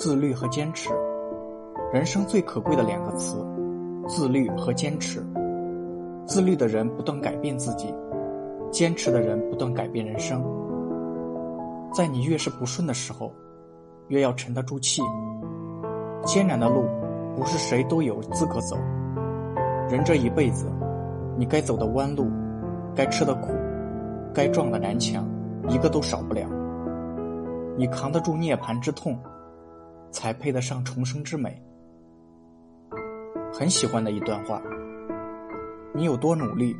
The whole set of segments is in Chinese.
自律和坚持，人生最可贵的两个词，自律和坚持。自律的人不断改变自己，坚持的人不断改变人生。在你越是不顺的时候，越要沉得住气。艰难的路，不是谁都有资格走。人这一辈子，你该走的弯路，该吃的苦，该撞的南墙，一个都少不了。你扛得住涅槃之痛。才配得上重生之美。很喜欢的一段话：你有多努力，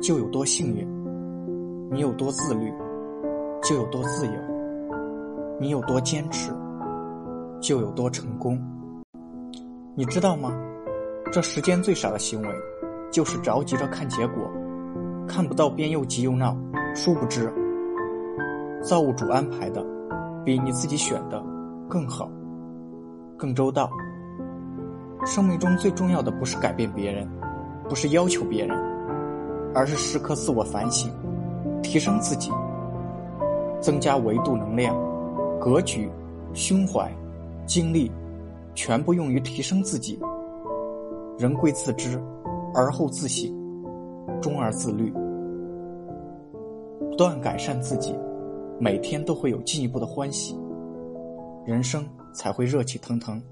就有多幸运；你有多自律，就有多自由；你有多坚持，就有多成功。你知道吗？这世间最傻的行为，就是着急着看结果，看不到边又急又闹。殊不知，造物主安排的，比你自己选的更好。更周到。生命中最重要的不是改变别人，不是要求别人，而是时刻自我反省，提升自己，增加维度能量、格局、胸怀、精力，全部用于提升自己。人贵自知，而后自省，终而自律，不断改善自己，每天都会有进一步的欢喜。人生才会热气腾腾。